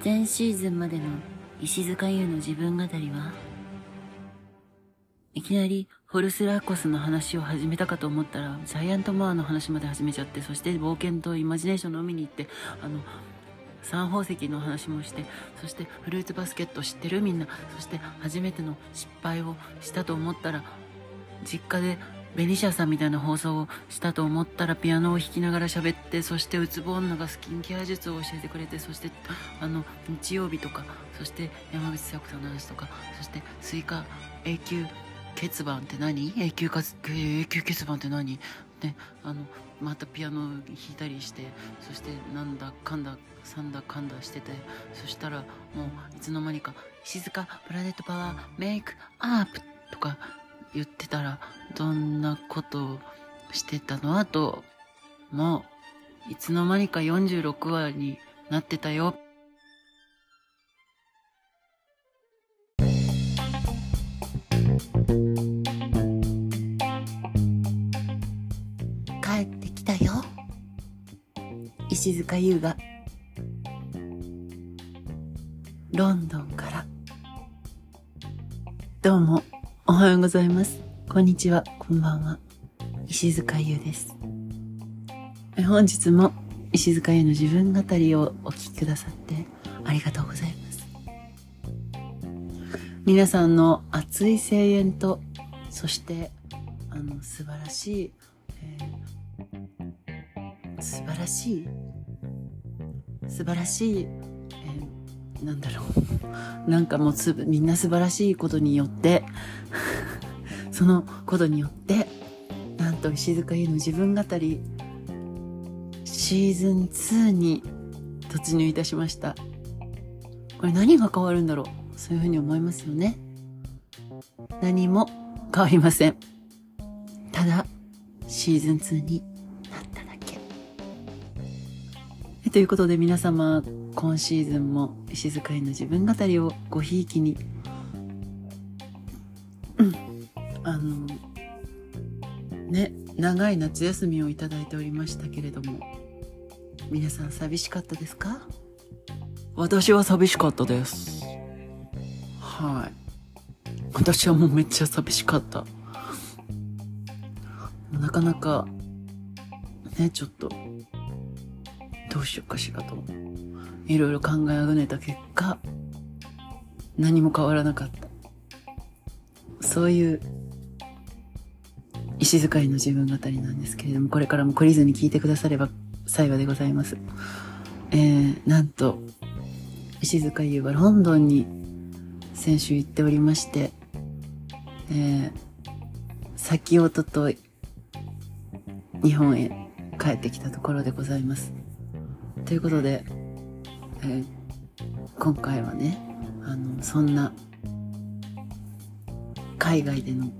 前シーズンまでの石塚優の自分語りは、いきなりフォルスラコスの話を始めたかと思ったら、ジャイアントモアの話まで始めちゃって、そして冒険とイマジネーションの海に行って、あの、三宝石の話もして、そしてフルーツバスケット知ってる？みんな。そして初めての失敗をしたと思ったら、実家でベニシアさんみたいな放送をしたと思ったらピアノを弾きながら喋って、そしてうつぼ女がスキンケア術を教えてくれて、そしてあの、日曜日とか、そして山口紗子さんの話とか、そしてスイカ永久欠番って何？永久か永久欠番って何？で、あの、またピアノ弾いたりして、そしてなんだかんだ、さんだかんだしてて、そしたらもういつの間にか、静かプラネットパワーメイクアップとか言ってたら、どんなことをしてたの？あと、もう、いつの間にか46話になってたよ。帰ってきたよ。石塚優が。ロンドンから。どうも。おはようございます。こんにちは、こんばんは。石塚優です。本日も石塚優の自分語りをお聞きくださってありがとうございます。皆さんの熱い声援と、そして、あの、素晴らしい、えー、素晴らしい、素晴らしい、なんだろう。なんかもうつ、みんな素晴らしいことによって、そのことによって、なんと石塚優の自分語り、シーズン2に突入いたしました。これ何が変わるんだろうそういうふうに思いますよね。何も変わりません。ただ、シーズン2にということで皆様、今シーズンも石塚優の自分語りをごひいきにあのね長い夏休みをいただいておりましたけれども皆さん寂しかったですか？私は寂しかったです。はい。私はもうめっちゃ寂しかった。なかなかねちょっとどうしようかしらといろいろ考えあぐねた結果何も変わらなかったそういう石使いの自分語りなんですけれども、これからも懲りずに聞いてくだされば幸いでございます。えー、なんと、石塚優はロンドンに先週行っておりまして、えー、先おととい、日本へ帰ってきたところでございます。ということで、えー、今回はね、あの、そんな、海外での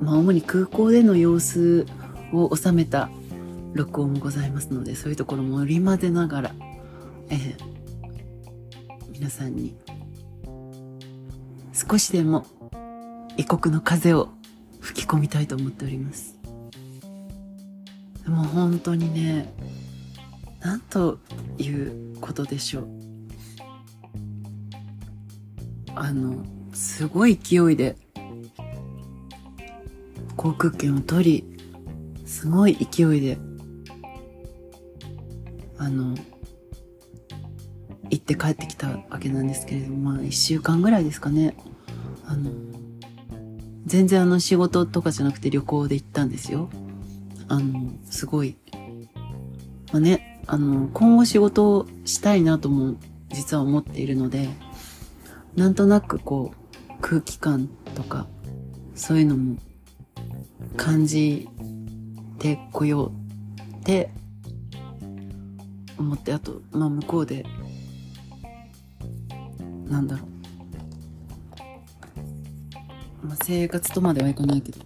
まあ、主に空港での様子を収めた録音もございますので、そういうところも織り交ぜながら、えー、皆さんに少しでも異国の風を吹き込みたいと思っております。でも本当にね、なんということでしょう。あの、すごい勢いで航空券を取り、すごい勢いで、あの、行って帰ってきたわけなんですけれども、まあ一週間ぐらいですかね。あの、全然あの仕事とかじゃなくて旅行で行ったんですよ。あの、すごい。まあね、あの、今後仕事をしたいなとも実は思っているので、なんとなくこう、空気感とか、そういうのも感じてこようって思ってあと、まあ、向こうでなんだろう、まあ、生活とまではいかないけど。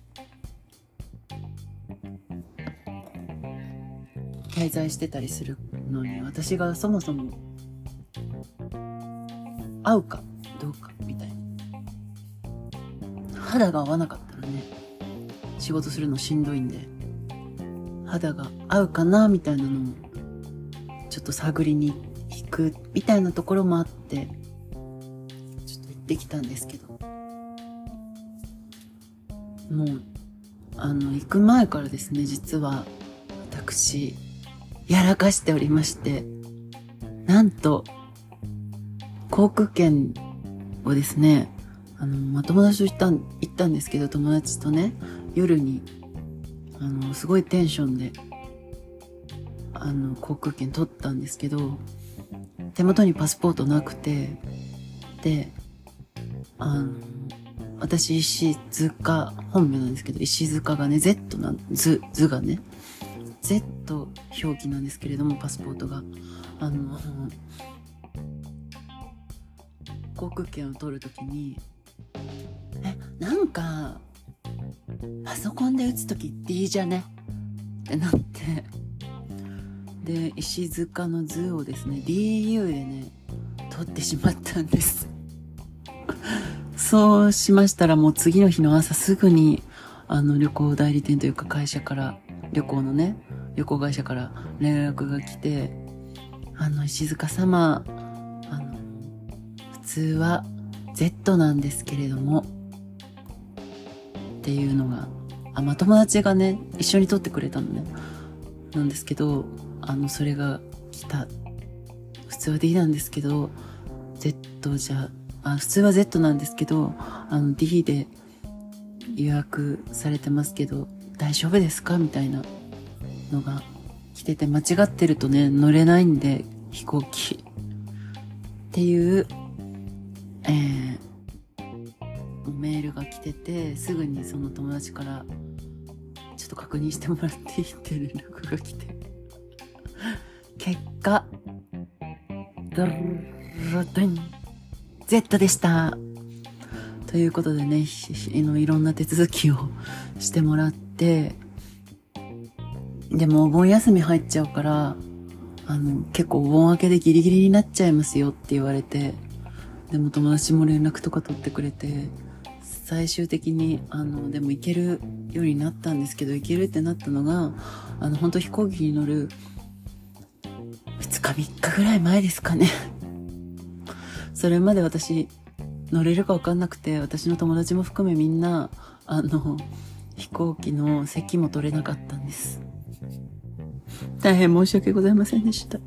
滞在してたりするのに私がそもそも合うかどうかみたいな肌が合わなかったらね仕事するのしんどいんで肌が合うかなみたいなのをちょっと探りに行くみたいなところもあって、ちょっと行ってきたんですけど。もう、あの、行く前からですね、実は、私、やらかしておりまして、なんと、航空券をですね、あの、まあ、友達と行ったん、行ったんですけど、友達とね、夜に、あの、すごいテンションで、あの、航空券取ったんですけど、手元にパスポートなくて、で、あの、私、石塚、本名なんですけど、石塚がね、Z なん、図、図がね、Z 表記なんですけれども、パスポートが。あの、航空券を取るときに、え、なんか、パソコンで打つとき D じゃね？ってなって、で、石塚の図をですね、DU でね、取ってしまったんです。そうしましたらもう次の日の朝すぐに、あの旅行代理店というか会社から、旅行のね、旅行会社から連絡が来て、あの、石塚様、あの、普通は Z なんですけれども、っていうのが、あ、まあ、友達がね、一緒に撮ってくれたのね。なんですけど、あの、それが来た。普通は D なんですけど、Z じゃ、あ、普通は Z なんですけど、あの、D で予約されてますけど、大丈夫ですか？みたいなのが来てて、間違ってるとね、乗れないんで、飛行機。っていう、えー、メールが来てて、すぐにその友達から、ちょっと確認してもらっていいって連絡が来て。結果、ドルルドン Z でした。ということでね、ひひのいろんな手続きをしてもらって、でもお盆休み入っちゃうから、あの、結構お盆明けでギリギリになっちゃいますよって言われて、でも友達も連絡とか取ってくれて、最終的に、あの、でも行けるようになったんですけど、行けるってなったのが、あの、本当飛行機に乗る、2日3日ぐらい前ですかね。それまで私、乗れるか分かんなくて、私の友達も含めみんな、あの、飛行機の席も取れなかったんです。大変申し訳ございませんでした。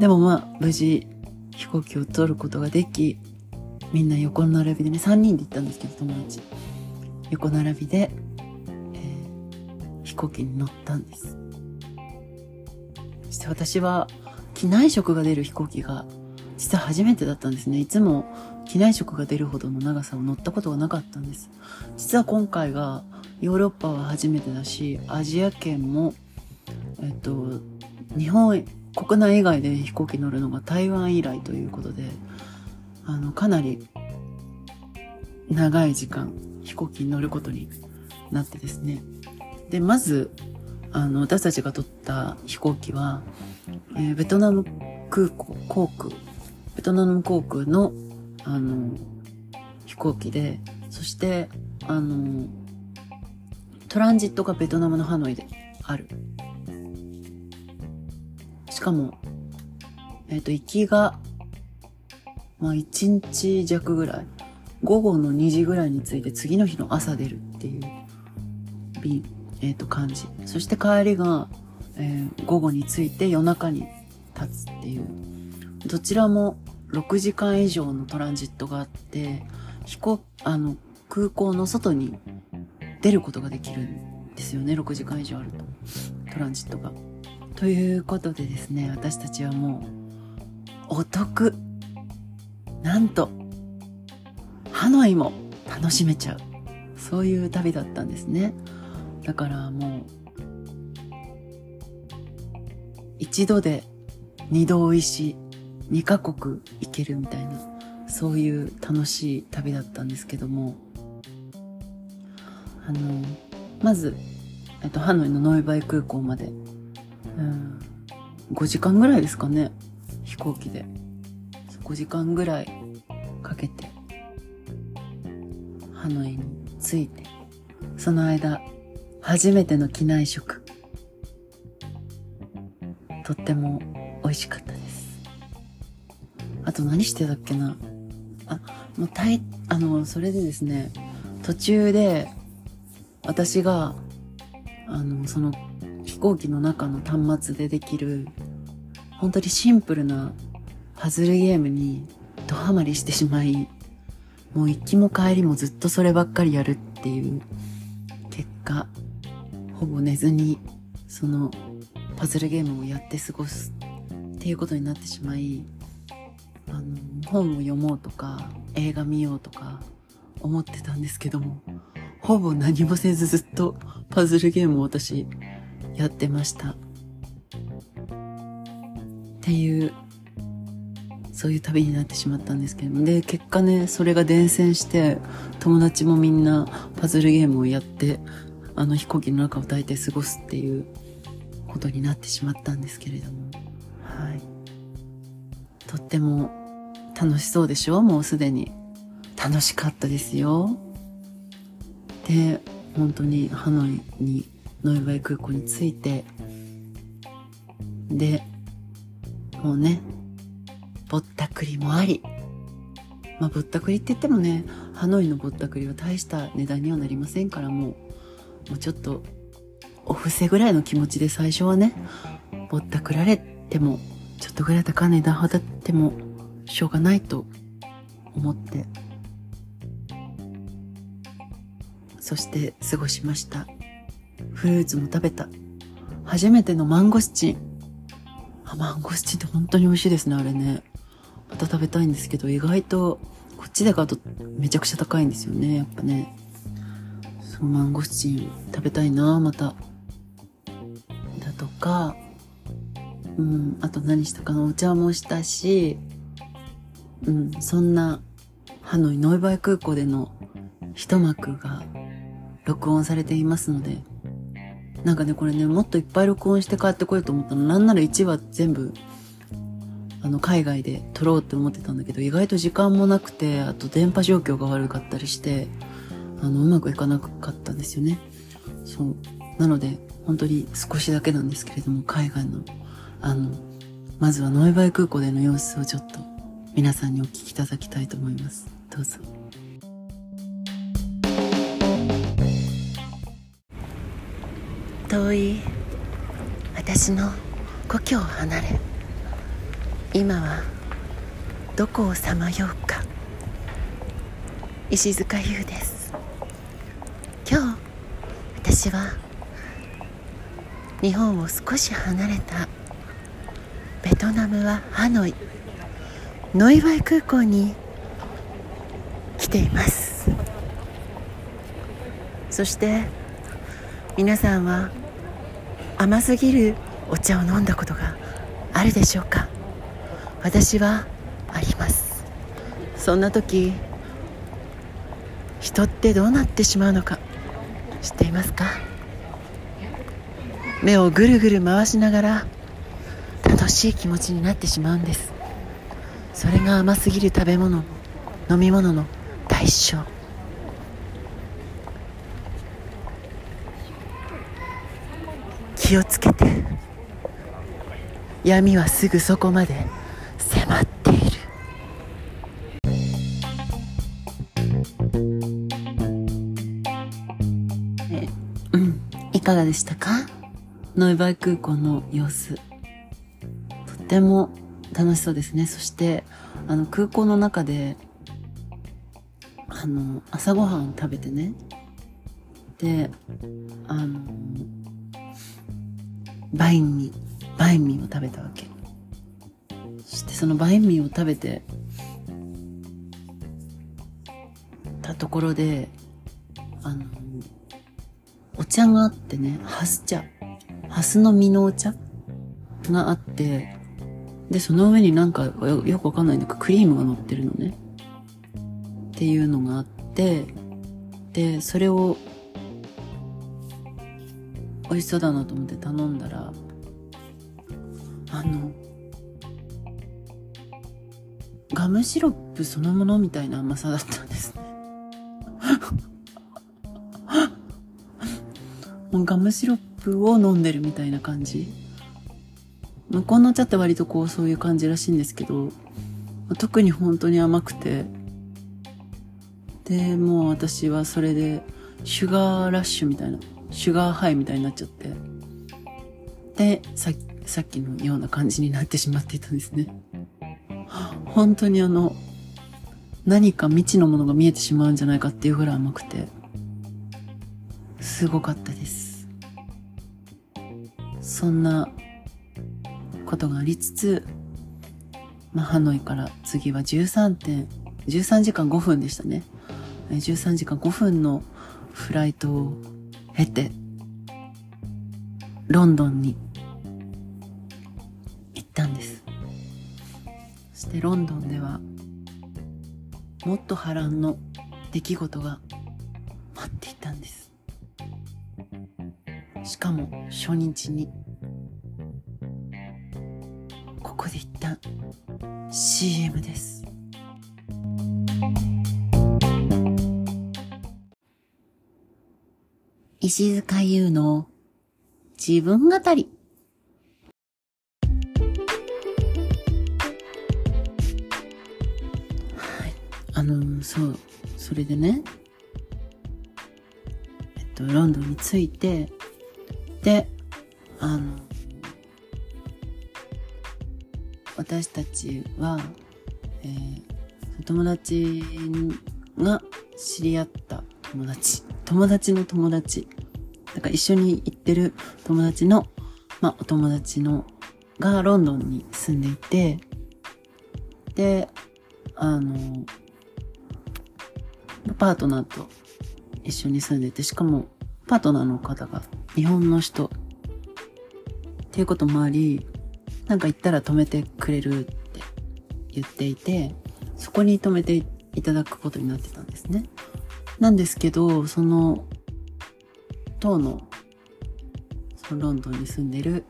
でもまあ、無事、飛行機を取ることができ、みんな横並びでね、3人で行ったんですけど、友達。横並びで、えー飛行機に乗ったんです。そして私は、機内食が出る飛行機が、実は初めてだったんですね。いつも機内食が出るほどの長さを乗ったことがなかったんです。実は今回がヨーロッパは初めてだし、アジア圏も、えっと、日本、国内以外で飛行機乗るのが台湾以来ということで、あの、かなり長い時間飛行機に乗ることになってですね。で、まず、あの、私たちが取った飛行機は、えーベトナム空港、航空、ベトナム航空の、あの、飛行機で、そして、あの、トランジットがベトナムのハノイである。かも、えっ、と、行きが、まあ、1日弱ぐらい。午後の2時ぐらいに着いて、次の日の朝出るっていう、便、えっ、と、感じ。そして帰りが、えー午後に着いて夜中に立つっていう。どちらも6時間以上のトランジットがあって、飛行、あの、空港の外に出ることができるんですよね。6時間以上あると。トランジットが。ということでですね、私たちはもう、お得。なんと、ハノイも楽しめちゃう。そういう旅だったんですね。だからもう、一度で二度美味しい、二カ国行けるみたいな、そういう楽しい旅だったんですけども、あの、まず、えっと、ハノイのノイバイ空港まで、5時間ぐらいですかね、飛行機で。5時間ぐらいかけて、ハノイに着いて、その間、初めての機内食。とっても美味しかったです。あと何してたっけな。あ、もうたい、あの、それでですね、途中で、私が、あの、その、飛行機の中の端末でできる、本当にシンプルなパズルゲームにドハマりしてしまい、もう行きも帰りもずっとそればっかりやるっていう結果、ほぼ寝ずに、そのパズルゲームをやって過ごすっていうことになってしまい、あの、本を読もうとか、映画見ようとか思ってたんですけども、ほぼ何もせずずっとパズルゲームを私やってました。っていうそういう旅になってしまったんですけども。で結果ねそれが伝染して友達もみんなパズルゲームをやってあの飛行機の中を大体過ごすっていうことになってしまったんですけれども。はい。とっても楽しそうでしょ？もうすでに。楽しかったですよ。で本当にハノイにノイバイ空港に着いてでもうねぼったくりもあり。まあ、ぼったくりって言ってもね、ハノイのぼったくりは大した値段にはなりませんから、もう、もうちょっと、お布施ぐらいの気持ちで最初はね、ぼったくられても、ちょっとぐらい高い値段払っても、しょうがないと思って、そして過ごしました。フルーツも食べた。初めてのマンゴスチン。あ、マンゴスチンって本当に美味しいですね、あれね。また食べたいんですけど、意外とこっちで買うとめちゃくちゃ高いんですよね、やっぱね。そう、マンゴスチン食べたいな、また。だとか、うん、あと何したかな、お茶もしたし、うん、そんな、ハノイノイバイ空港での一幕が録音されていますので、なんかね、これね、もっといっぱい録音して帰ってこようと思ったの。なんなら1話全部あの、海外で撮ろうって思ってたんだけど、意外と時間もなくて、あと電波状況が悪かったりして、あの、うまくいかなかったんですよね。そう。なので、本当に少しだけなんですけれども、海外の、あの、まずはノイバイ空港での様子をちょっと皆さんにお聞きいただきたいと思います。どうぞ。遠い私の故郷を離れ今はどこをさまようか。石塚優です。今日私は日本を少し離れたベトナムはハノイノイバイ空港に来ています。そして皆さんは甘すぎるお茶を飲んだことがあるでしょうか？私はあります。そんな時人ってどうなってしまうのか知っていますか？目をぐるぐる回しながら楽しい気持ちになってしまうんです。それが甘すぎる食べ物飲み物の代償気をつけて。闇はすぐそこまで迫っている。えうん。いかがでしたか？ノイバイ空港の様子。とっても楽しそうですね。そしてあの空港の中であの朝ごはん食べてね。であのバインミーバインミーを食べたわけ。してそのバインミーを食べてたところであのお茶があってねハス茶。ハスの実のお茶があってでその上になんかよよくわかんないんだけどクリームが乗ってるのね。っていうのがあってでそれを美味しそうだなと思って頼んだらあのガムシロップそのものみたいな甘さだったんですね。もうガムシロップを飲んでるみたいな感じ。向こうの茶って割とこうそういう感じらしいんですけど特に本当に甘くて。でもう私はそれでシュガーラッシュみたいな。シュガーハイみたいになっちゃって。でささっきのような感じになってしまっていたんですね。本当にあの何か未知のものが見えてしまうんじゃないかっていうぐらい甘くて。すごかったです。そんなことがありつつ、まあ、ハノイから次は13点13時間5分でしたね。13時間5分のフライトを経てロンドンに行ったんです。そしてロンドンではもっと波乱の出来事が待っていたんです。しかも初日にここで一旦 CM です。石塚優の自分語り。はい。あのそうそれでね。えっとロンドンに着いてであの私たちは、えー、友達が知り合った友達。友達の友達。だか一緒に行ってる友達のまあお友達のがロンドンに住んでいてであのパートナーと一緒に住んでて、しかもパートナーの方が日本の人っていうこともあり、なんか行ったら止めてくれるって言っていて、そこに止めていただくことになってたんですね。なんですけど、その、当の、そのロンドンに住んでる、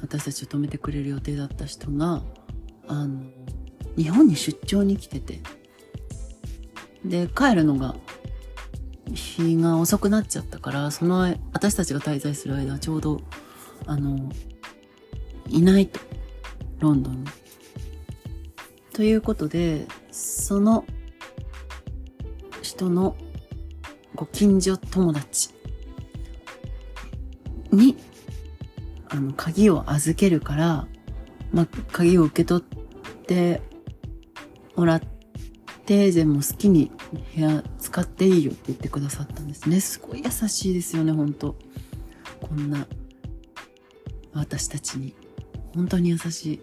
私たちを止めてくれる予定だった人が、あの、日本に出張に来てて、で、帰るのが、日が遅くなっちゃったから、その、私たちが滞在する間、ちょうど、あの、いないと。ロンドンに。ということで、その人のご近所友達に、あの、鍵を預けるから、まあ、鍵を受け取ってもらって、で、全部好きに部屋使っていいよって言ってくださったんですね。すごい優しいですよね、本当こんな、私たちに。本当に優しい。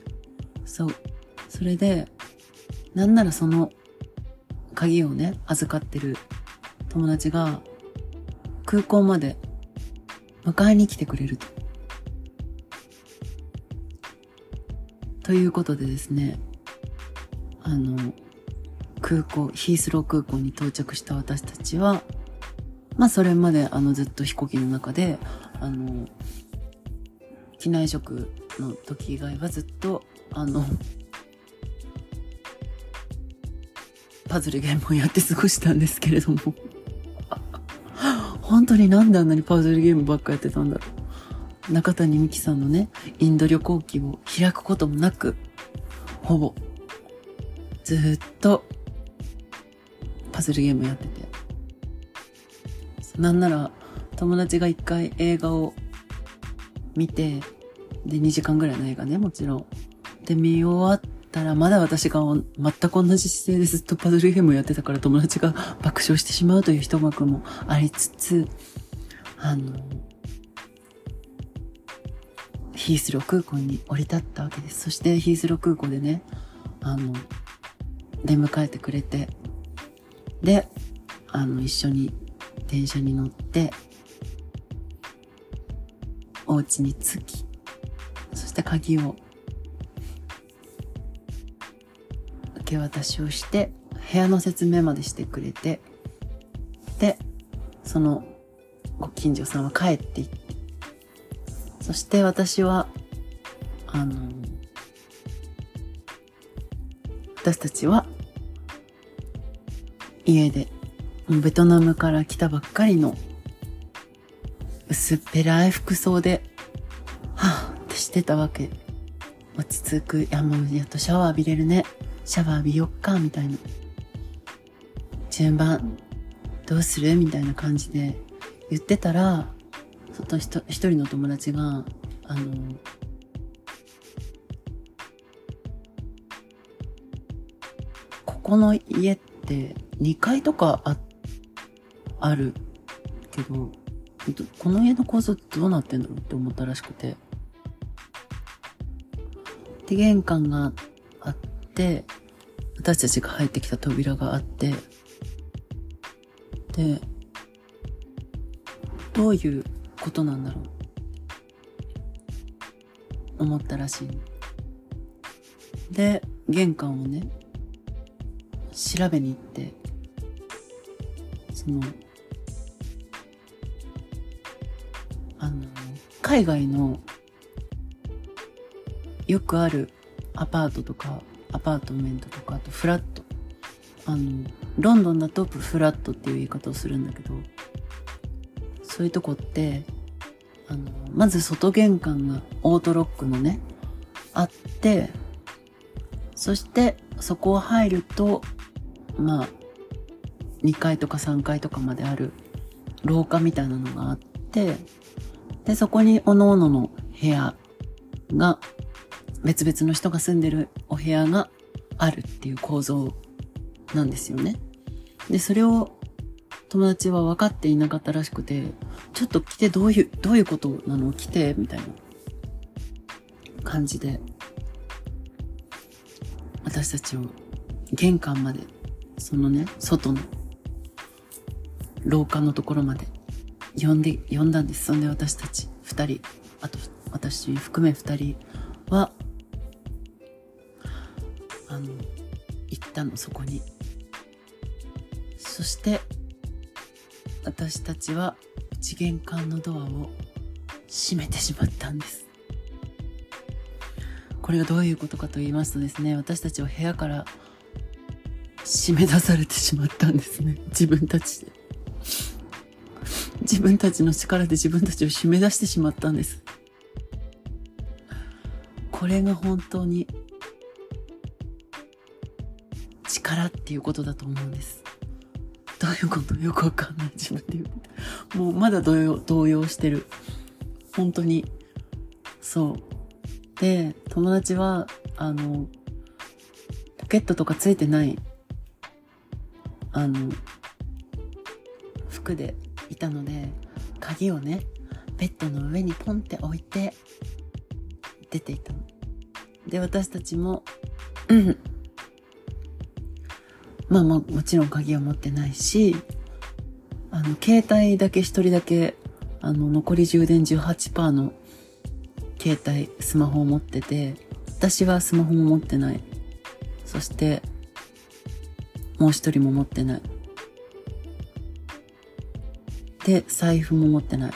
そう。それで、なんならその鍵をね、預かってる友達が空港まで迎えに来てくれると。ということでですね、あの、空港、ヒースロー空港に到着した私たちは、まあそれまであのずっと飛行機の中で、あの、機内食の時以外はずっと、あの、パズルゲームをやって過ごしたんですけれども本当になんであんなにパズルゲームばっかやってたんだろう。中谷美紀さんのね、インド旅行記を開くこともなく、ほぼ、ずっとパズルゲームやってて。なんなら、友達が一回映画を見て、で、2時間ぐらいの映画ね、もちろん。で、見終わったら、まだ私が全く同じ姿勢でずっとパズルゲームをやってたから友達が爆笑してしまうという一幕もありつつ、あの、ヒースロー空港に降り立ったわけです。そしてヒースロー空港でね、あの、出迎えてくれて、で、あの、一緒に電車に乗って、お家に着き、そして鍵をけ渡しをして、部屋の説明までしてくれて、で、そのご近所さんは帰っていって、そして私は、あの、私たちは家で、ベトナムから来たばっかりの薄っぺらい服装で、はぁってしてたわけ。落ち着く。いやもうやっとシャワー浴びれるね。シャワー浴びよっかみたいな。順番。どうするみたいな感じで言ってたら外一人の友達があのここの家って2階とかああるけどこの家の構造ってどうなってんだろうって思ったらしくて。で玄関があって私たちが入ってきた扉があってでどういうことなんだろう思ったらしいで玄関をね調べに行ってそのあの海外のよくあるアパートとかアパートメントとかあとフラット。あのロンドンだとフラットっていう言い方をするんだけどそういうとこってあのまず外玄関がオートロックのねあってそしてそこを入るとまあ2階とか3階とかまである廊下みたいなのがあってでそこに各々の部屋が別々の人が住んでるお部屋があるっていう構造なんですよね。で、それを友達は分かっていなかったらしくて、ちょっと来てどういう、どういうことなの来て、みたいな感じで、私たちを玄関まで、そのね、外の廊下のところまで呼んで、呼んだんです。そんで私たち二人、あと私含め二人は、あの、行ったの、そこに。そして私たちは内玄関のドアを閉めてしまったんです。これがどういうことかと言いますとですね私たちは部屋から締め出されてしまったんですね。自分たちで。自分たちの力で自分たちを締め出してしまったんです。これが本当に力っていうことだと思うんですどういうことよくわかんない自分で言う。もうまだ動揺、動揺してる。本当に。そう。で、友達は、あの、ポケットとかついてない、あの、服でいたので、鍵をね、ベッドの上にポンって置いて、出ていたの。で、私たちも、うん、まあまあもちろん鍵は持ってないし、あの、携帯だけ一人だけ、あの、残り充電18%の携帯、スマホを持ってて、私はスマホも持ってない。そして、もう一人も持ってない。で、財布も持ってない。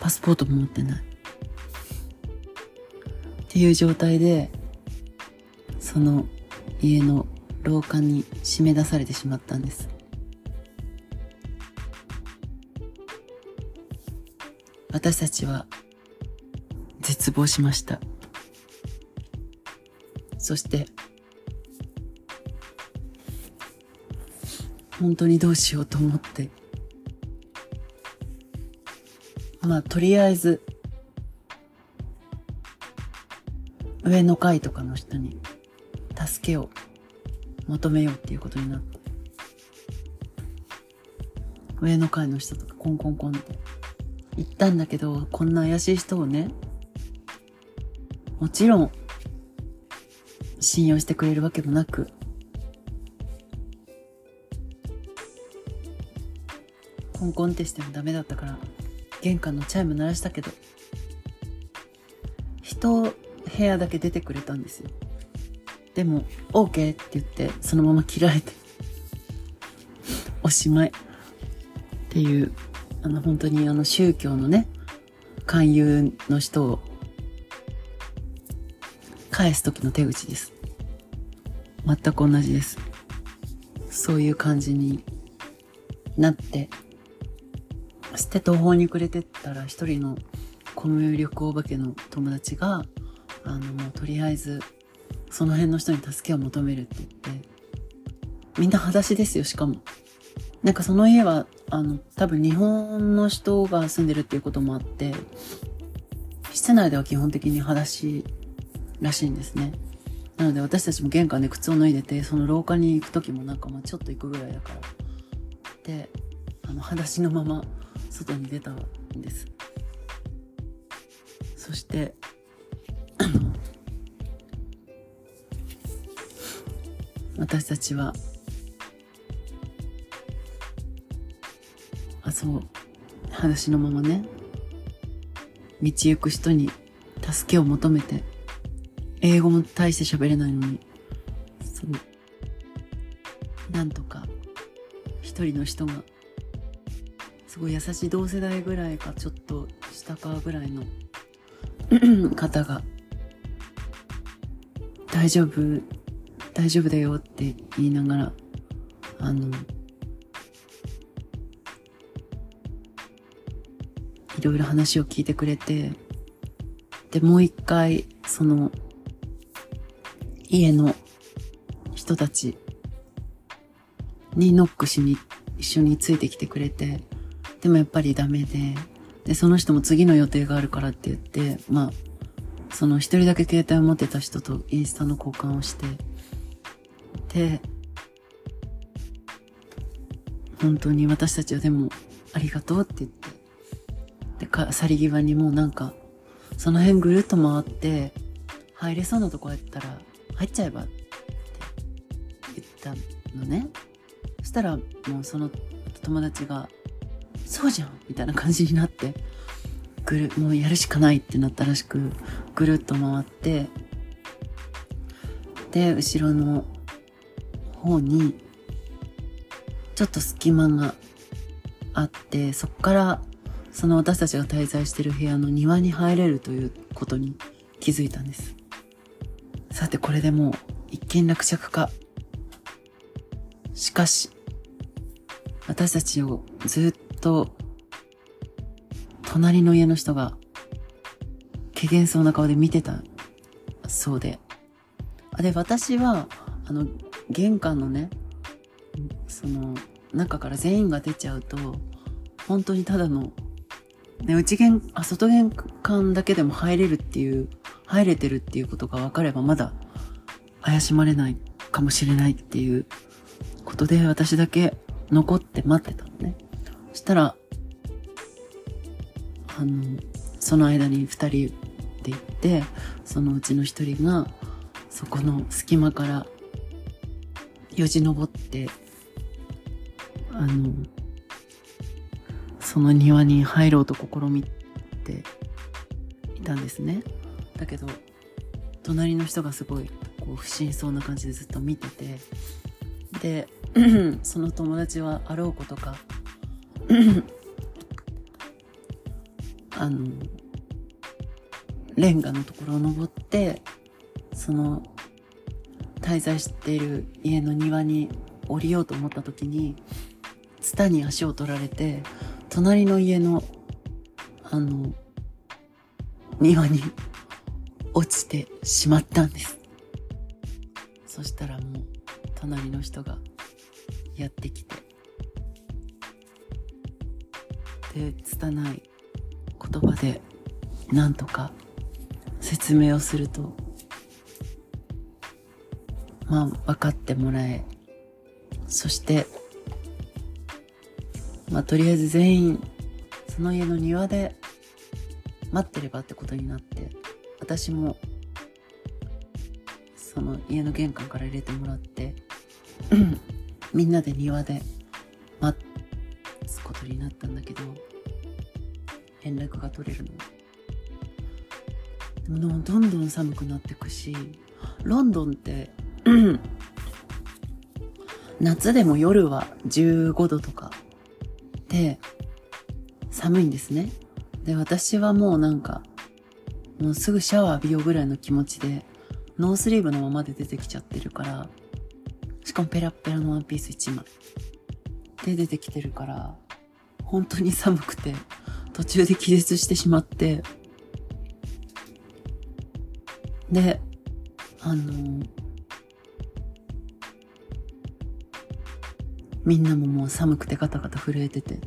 パスポートも持ってない。っていう状態で、その家の廊下に締め出されてしまったんです。私たちは絶望しました。そして本当にどうしようと思ってまあとりあえず上の階とかの人に助けを求めようっていうことになって上の階の人とかコンコンコンって言ったんだけどこんな怪しい人をねもちろん信用してくれるわけもなくコンコンってしてもダメだったから玄関のチャイム鳴らしたけど人部屋だけ出てくれたんですよ。でも OK って言ってそのまま切られて おしまい。っていうあの本当にあの宗教のね勧誘の人を返す時の手口です。全く同じです。そういう感じになって捨て途方に暮れてったら一人のコミュ力お化けの友達が、あの、もうとりあえず、その辺の人に助けを求めるって言って、みんな裸足ですよ、しかも。なんかその家は、あの、多分日本の人が住んでるっていうこともあって、室内では基本的に裸足らしいんですね。なので私たちも玄関で靴を脱いでて、その廊下に行く時もなんかまあちょっと行くぐらいだから。で、あの、裸足のまま外に出たんです。そして、私たちは。あそう。裸足のままね。道行く人に助けを求めて。英語も大して喋れないのに。そう。なんとか一人の人がすごい優しい同世代ぐらいかちょっと下かぐらいの 方が大丈夫大丈夫だよって言いながらあのいろいろ話を聞いてくれて、で、もう一回、その、家の人たちにノックしに一緒についてきてくれて、でもやっぱりダメで、で、その人も次の予定があるからって言って、まあ、その一人だけ携帯を持ってた人とインスタの交換をして、で、本当に私たちはでもありがとうって言って、でか去り際にもうなんかその辺ぐるっと回って入れそうなとこやったら入っちゃえばって言ったのねそしたらもうその友達が「そうじゃん!」みたいな感じになってぐるもうやるしかないってなったらしくぐるっと回ってで後ろの方にちょっと隙間があってそこからその私たちが滞在してる部屋の庭に入れるということに気づいたんです。さてこれでもう一見落着か。しかし、私たちをずっと隣の家の人が怪げそうな顔で見てたそうで。で、私は、あの、玄関のね、その、中から全員が出ちゃうと、本当にただのね、内玄、あ、外玄関だけでも入れるっていう、入れてるっていうことが分かればまだ怪しまれないかもしれないっていうことで私だけ残って待ってたのね。そしたら、あの、その間に二人で行って、そのうちの一人が、そこの隙間からよじ登って、あの、その庭に入ろうと試みていたんですね。だけど隣の人がすごいこう不審そうな感じでずっと見ててで その友達はあろうことかあのレンガのところを登ってその滞在している家の庭に降りようと思った時にツタに足を取られて隣の家の、あの、庭に落ちてしまったんです。そしたらもう、隣の人がやってきて、で、拙い言葉で、なんとか説明をすると、まあ、分かってもらえ、そして、まあ、とりあえず全員その家の庭で待ってればってことになって私もその家の玄関から入れてもらって みんなで庭で待つことになったんだけど連絡が取れるの。でもどんどん寒くなってくしロンドンって夏でも夜は15度とかで、寒いんですね。で、私はもうなんか、もうすぐシャワー浴びようぐらいの気持ちで、ノースリーブのままで出てきちゃってるから、しかもペラペラのワンピース1枚。で出てきてるから、本当に寒くて、途中で気絶してしまって、であのみんなももう寒くてガタガタ震えてて。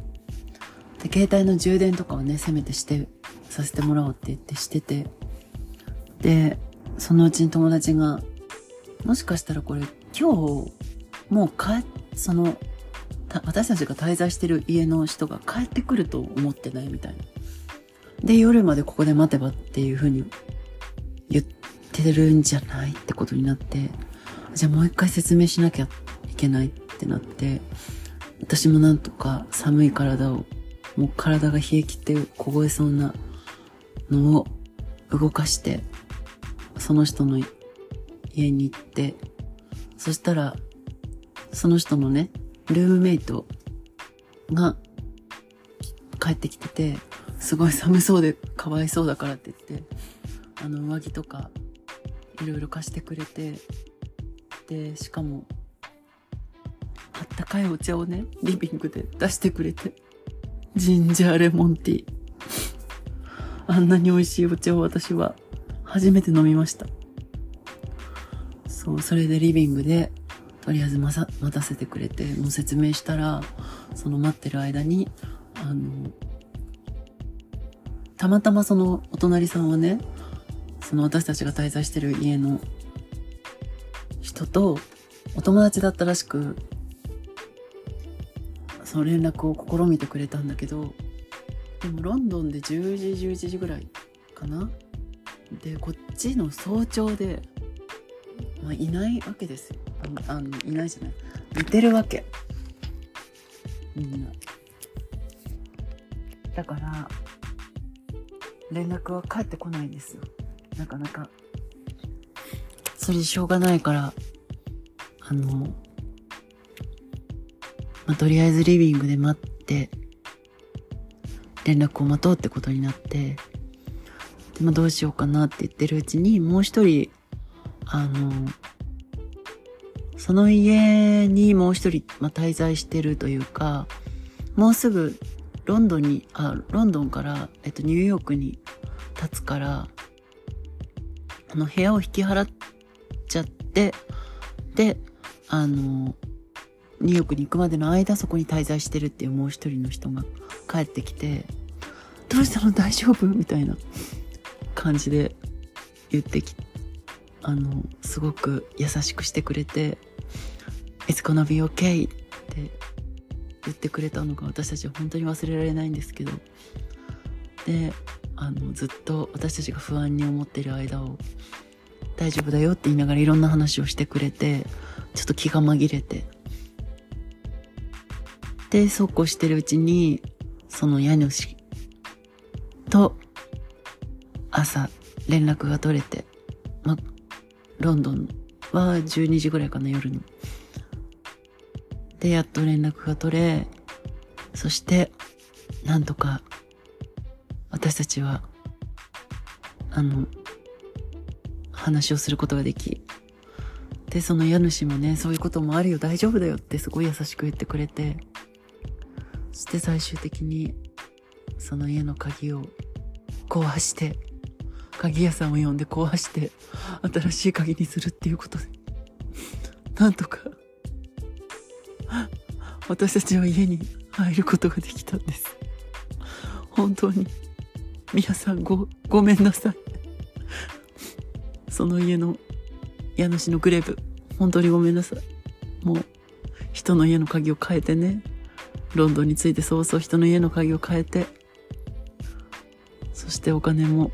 で携帯の充電とかをねせめてしてさせてもらおうって言ってしてて。でそのうちに友達がもしかしたらこれ今日もう帰その私たちが滞在してる家の人が帰ってくると思ってないみたいな。で、夜までここで待てばっていう風に言ってるんじゃないってことになって、じゃあもう一回説明しなきゃいけない。ってってなって、私もなんとか寒い体を、もう体が冷え切って凍えそうなのを動かして、その人の家に行って、そしたら、その人のね、ルームメイトが帰ってきてて、すごい寒そうでかわいそうだからって言って、あの上着とかいろいろ貸してくれて、で、しかも、かいお茶をね、リビングで出してくれて、ジンジャーレモンティー。あんなに美味しいお茶を私は初めて飲みました。そう、それでリビングでとりあえず待たせてくれて、もう説明したら、その待ってる間に、あの、たまたまそのお隣さんはね、その私たちが滞在してる家の人とお友達だったらしく、その連絡を試みてくれたんだけど、でもロンドンで10時、11時ぐらいかな？で、こっちの早朝で、まあ、いないわけですよ。あのいないじゃない。寝てるわけ。みんな。だから連絡は返ってこないんですよ。なかなか。それしょうがないからあのまあ、とりあえずリビングで待って連絡を待とうってことになってで、まあ、どうしようかなって言ってるうちにもう一人あのその家にもう一人、まあ、滞在してるというか、もうすぐロンドンに、あ、ロンドンから、えっと、ニューヨークに立つから、あの、部屋を引き払っちゃって、で、あの、ニューヨークに行くまでの間そこに滞在してるっていうもう一人の人が帰ってきて、どうしたの？大丈夫？みたいな感じで言ってきあの、すごく優しくしてくれて、It's gonna be okay って言ってくれたのが私たちは本当に忘れられないんですけどであのずっと私たちが不安に思ってる間を大丈夫だよって言いながらいろんな話をしてくれてちょっと気が紛れてでそうこうしてるうちにその家主と朝連絡が取れて、ま、ロンドンは12時ぐらいかな夜の。で、やっと連絡が取れ、そして、なんとか、私たちは、あの、話をすることができ、で、その家主もね、そういうこともあるよ、大丈夫だよってすごい優しく言ってくれて、して最終的に、その家の鍵を壊して、鍵屋さんを呼んで壊して、新しい鍵にするっていうことで、なんとか、私たちは家に入ることができたんです。本当に、皆さんご、ごめんなさい。その家の家主のグレープ、本当にごめんなさい。もう、人の家の鍵を変えてね、ロンドンに着いて早々人の家の鍵を変えて、そしてお金も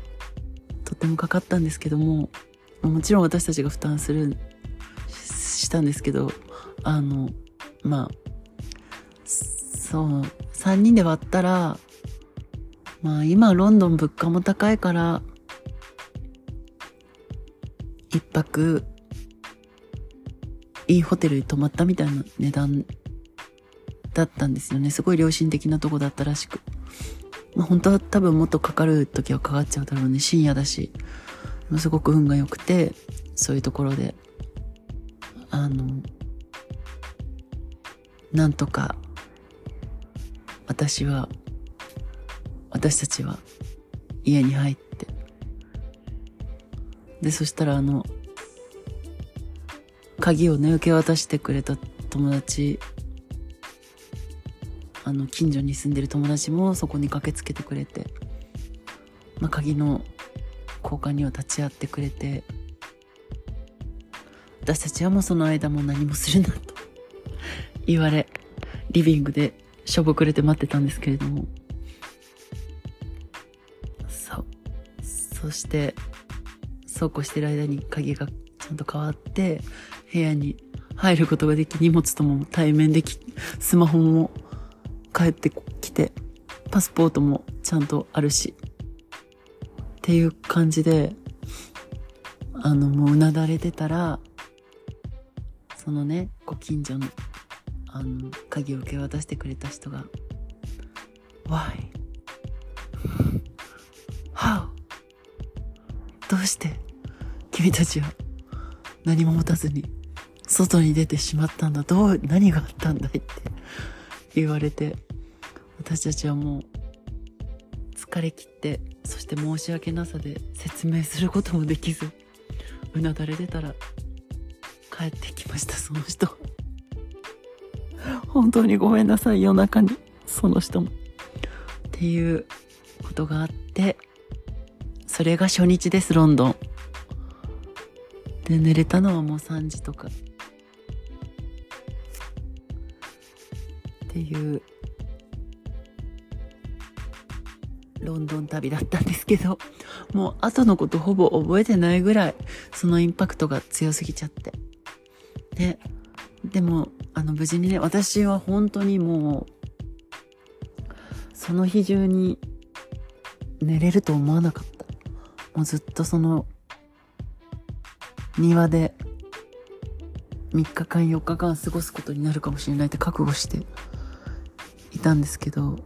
とってもかかったんですけども、もちろん私たちが負担する、したんですけど、あの、まあ、そう、3人で割ったら、まあ今ロンドン物価も高いから、一泊、いいホテルに泊まったみたいな値段だったんですよね。すごい良心的なとこだったらしく。まあ本当は多分もっとかかる時はかかっちゃうだろうね。深夜だし。すごく運が良くて、そういうところで、あの、なんとか私は私たちは家に入ってで、そしたらあの、鍵をね、受け渡してくれた友達、あの、近所に住んでる友達もそこに駆けつけてくれて、まあ、鍵の交換には立ち会ってくれて、私たちはもうその間も何もするなと 言われ、リビングでしょぼくれて待ってたんですけれども、そう。そして、そうこうしてる間に鍵がちゃんと変わって、部屋に入ることができ、荷物とも対面でき、スマホも帰ってきて、パスポートもちゃんとあるし、っていう感じで、あの、もううなだれてたら、そのね、ご近所の、あの、鍵を受け渡してくれた人が、Why? How? どうして君たちは何も持たずに外に出てしまったんだ？どう何があったんだい？って言われて私たちはもう疲れ切ってそして申し訳なさで説明することもできずうなだれてたら帰ってきましたその人。本当にごめんなさい夜中にその人も。っていうことがあってそれが初日ですロンドン。で寝れたのはもう3時とか。っていうロンドン旅だったんですけどもう後のことほぼ覚えてないぐらいそのインパクトが強すぎちゃって。ででもあの無事にね私は本当にもうその日中に寝れると思わなかった。もうずっとその庭で3日間4日間過ごすことになるかもしれないって覚悟してたんですけど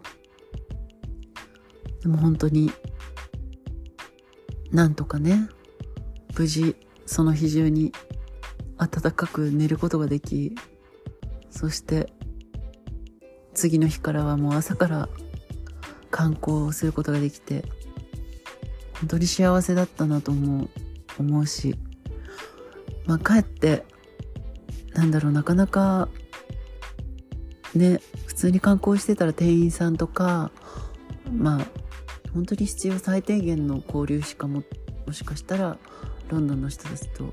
でも本当になんとかね無事その日中に暖かく寝ることができそして次の日からはもう朝から観光をすることができて本当に幸せだったなと思う思うしまあ帰ってなんだろうなかなかね普通に観光してたら店員さんとかまあ本当に必要最低限の交流しかももしかしたらロンドンの人たちと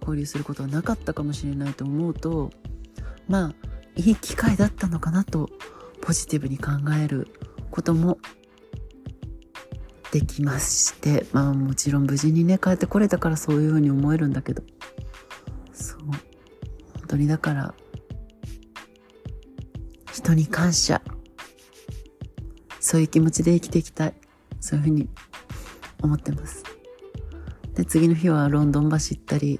交流することはなかったかもしれないと思うとまあいい機会だったのかなとポジティブに考えることもできましてまあもちろん無事にね帰ってこれたからそういうふうに思えるんだけど。そう。本当にだから人に感謝。そういう気持ちで生きていきたい。そういうふうに思ってます。で次の日はロンドン橋行ったり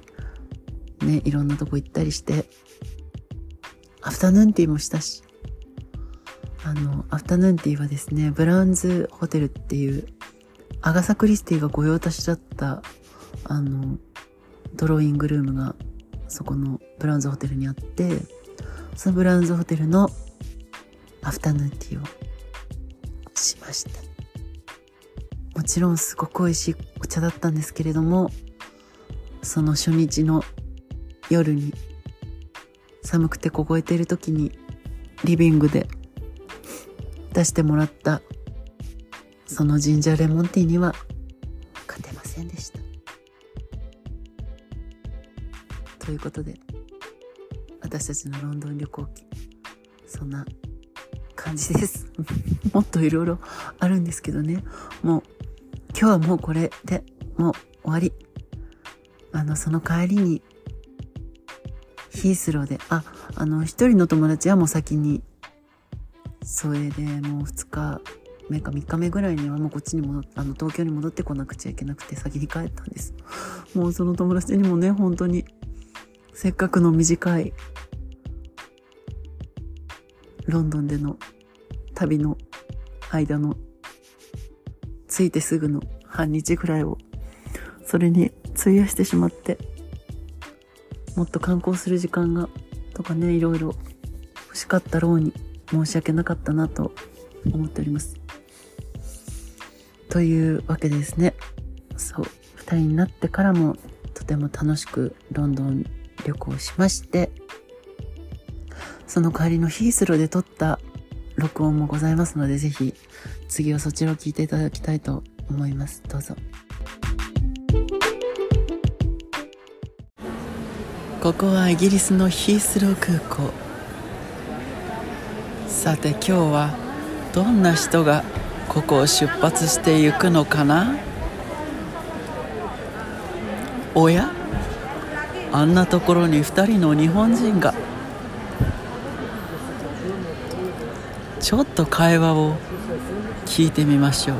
ねいろんなとこ行ったりしてアフタヌーンティーもしたしあのアフタヌーンティーはですねブラウンズホテルっていうアガサ・クリスティが御用達だった、あの、ドローイングルームがそこのブラウンズホテルにあって、そのブラウンズホテルのアフタヌーンティーをしました。もちろんすごく美味しいお茶だったんですけれども、その初日の夜に寒くて凍えている時にリビングで出してもらったそのジンジャーレモンティーには勝てませんでしたということで私たちのロンドン旅行記そんな感じです。もっといろいろあるんですけどね。もう今日はもうこれでもう終わり。あのその帰りにヒースローでああの一人の友達はもう先にそれでもう2日目か3日目ぐらいにはもうこっちに戻っあの東京に戻ってこなくちゃいけなくて先に帰ったんです。もうその友達にもね本当にせっかくの短いロンドンでの旅の間の着いてすぐの半日ぐらいをそれに費やしてしまってもっと観光する時間がとかねいろいろ欲しかったろうに申し訳なかったなと思っております。というわけですね。そう2歳になってからもとても楽しくロンドン旅行しましてその帰りのヒースローで撮った録音もございますのでぜひ次はそちらを聞いていただきたいと思います。どうぞ。ここはイギリスのヒースロー空港。さて今日はどんな人がここを出発していくのかな？おや？あんなところに2人の日本人が。ちょっと会話を聞いてみましょう。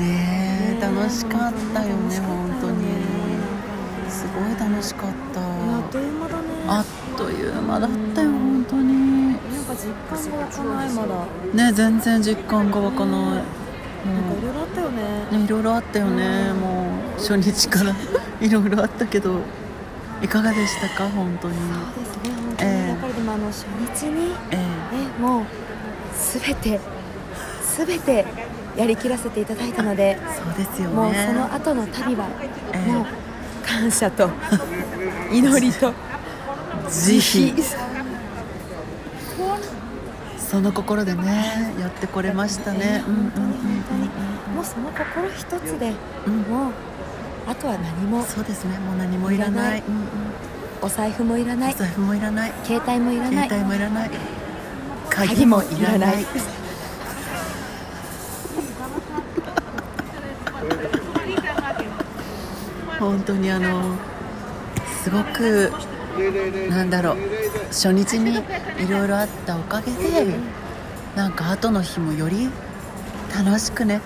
ねえ楽しかったよね本当に。すごい楽しかった。あっという間だね。あっという間だったよ本当に。なんか実感が湧かないまだ。ね全然実感が湧かない。いろいろあったよね。ねいろいろあったよね。もう初日から いろいろあったけどいかがでしたか本当に。そうですね初日にねえ。もうすべてすべてやりきらせていただいたのでえそうですよね。もうその後の旅はええ。もう感謝と 祈りとぜひ その心でねやってこれましたね。うんうんうん本当に本当に。もうその心一つでうん。もうあとは何も。そうですね。もう何もいらない。いらない。うんうんお財布もいらない。お財布もいらない。携帯もいらない。携帯もいらない。鍵もいらない。本当にあのすごくなんだろう初日にいろいろあったおかげでなんか後の日もより楽しくね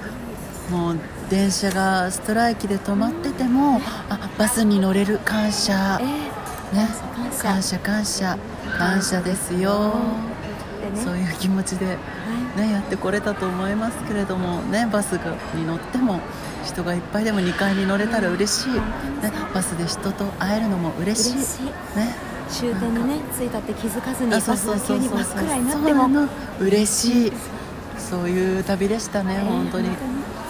もう電車がストライキで止まっててもあバスに乗れる感謝。ええね。感謝。感謝感謝。感謝ですよ。でね。そういう気持ちで、ね、やってこれたと思いますけれどもねバスがに乗っても人がいっぱいでも2階に乗れたら嬉しい、ね、バスで人と会えるのも嬉しい。嬉しい。ね。終点にね着いたって気づかずにバあそうスが急に真っ暗になっても。嬉しい。そういう旅でしたね、ええ本当に。ま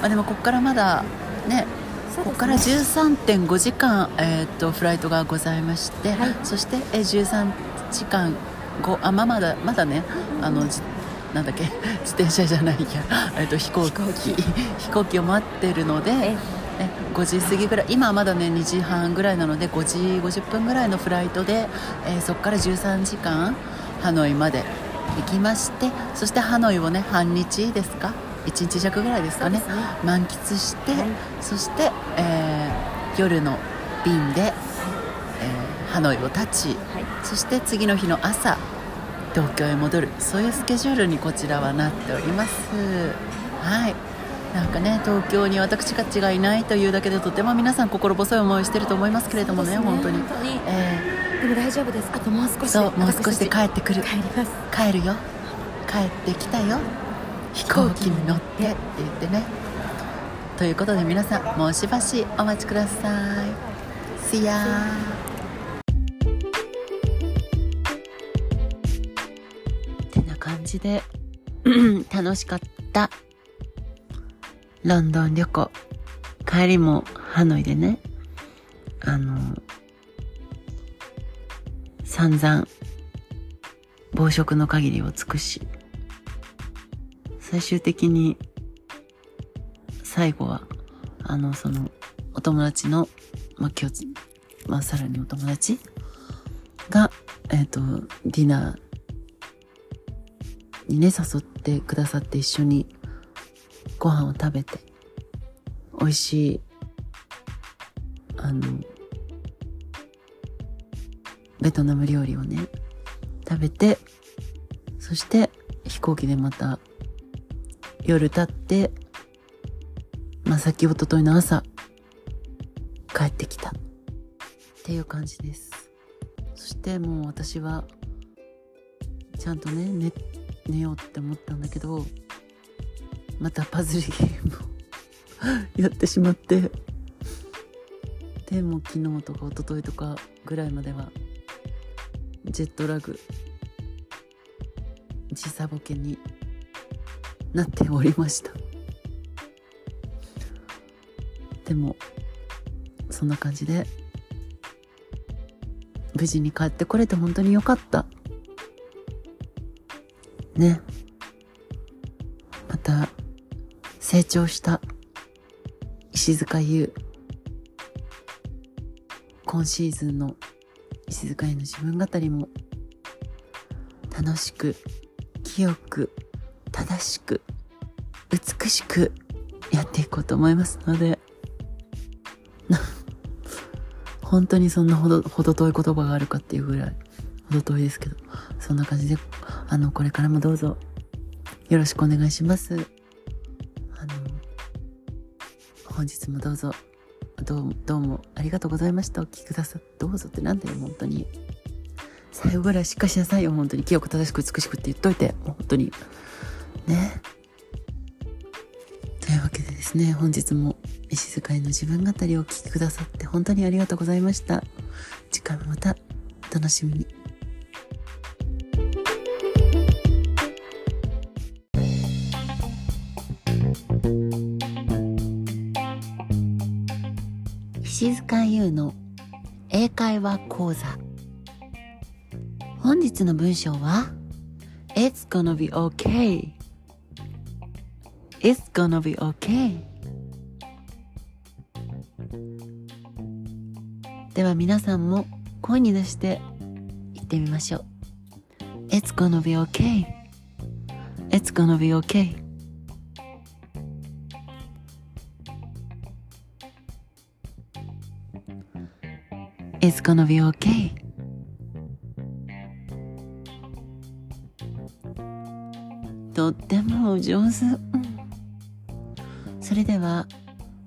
あ、でもここからまだねここから13.5時間、えー、とフライトがございまして、はい。そしてえー13時間後あまあまだまだねあのじなんだっけ 自転車じゃないや、えー、と飛行機。飛行機。を待ってるので、えね、5時過ぎぐらい今はまだね2時半ぐらいなので5時50分ぐらいのフライトで、えーそこから13時間ハノイまで行きましてそしてハノイをね半日ですか1日弱ぐらいですかね。ね。満喫して、はい。そして、えー夜の便で、えーハノイを立ちはい。そして次の日の朝東京へ戻る。そういうスケジュールにこちらはなっております。はい。なんかね東京に私たちがいないというだけでとても皆さん心細い思いをしてると思いますけれどもねそうです本当に。えでも大丈夫です。あともう少し。そうもう少しで帰私ってくる。帰ります。帰るよ。帰ってきたよ飛行機に乗ってって言ってね。ということで皆さんもうしばしお待ちください。See ya ってな感じで 楽しかった。ロンドン旅行。帰りもハノイでね。あの散々暴食の限りを尽くし。最終的に最後はあのそのお友達のまあ今日まあさらにお友達がえっ、とディナーにね誘ってくださって一緒にご飯を食べて美味しいあのベトナム料理をね食べてそして飛行機でまた夜経ってまあ先一昨日の朝帰ってきた。っていう感じです。そしてもう私はちゃんとね寝寝ようって思ったんだけどまたパズルゲームを やってしまってでも昨日とか一昨日とかぐらいまではジェットラグ時差ボケになっておりましたでも、そんな感じで、無事に帰ってこれて本当に良かった。ね。また、成長した石塚優。今シーズンの石塚優の自分語りも楽しく、清く、正しく、美しくやっていこうと思いますので、本当にそんなほど、ほど遠い言葉があるかっていうぐらい、ほど遠いですけど、そんな感じで、あの、これからもどうぞ、よろしくお願いします。あの、本日もどうぞ、どうどうもありがとうございました。お聴きくださって、どうぞってなんだよ、本当に。最後ぐらいしっかりしなさいよ、本当に。清く正しく美しくって言っといて、本当に。ね。というわけでですね、本日も石塚の自分語りをお聞きくださって本当にありがとうございました。次回もまたお楽しみに。石塚優の英会話講座本日の文章は It's gonna be okay It's gonna be okay では皆さんも声に出して言ってみましょう It's gonna be okay It's gonna be okay It's gonna be okay とってもお上手、それでは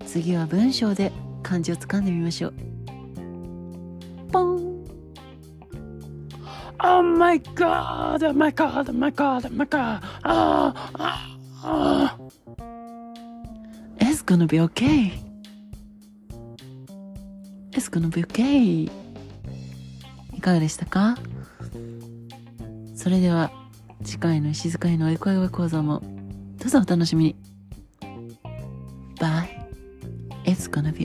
次は文章で漢字をつかんでみましょう。ポン。Oh my god, my god, いかがでしたか？それでは次回の石塚への追い声声講座もどうぞお楽しみに。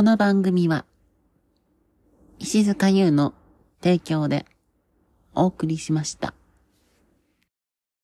この番組は石塚優の提供でお送りしました。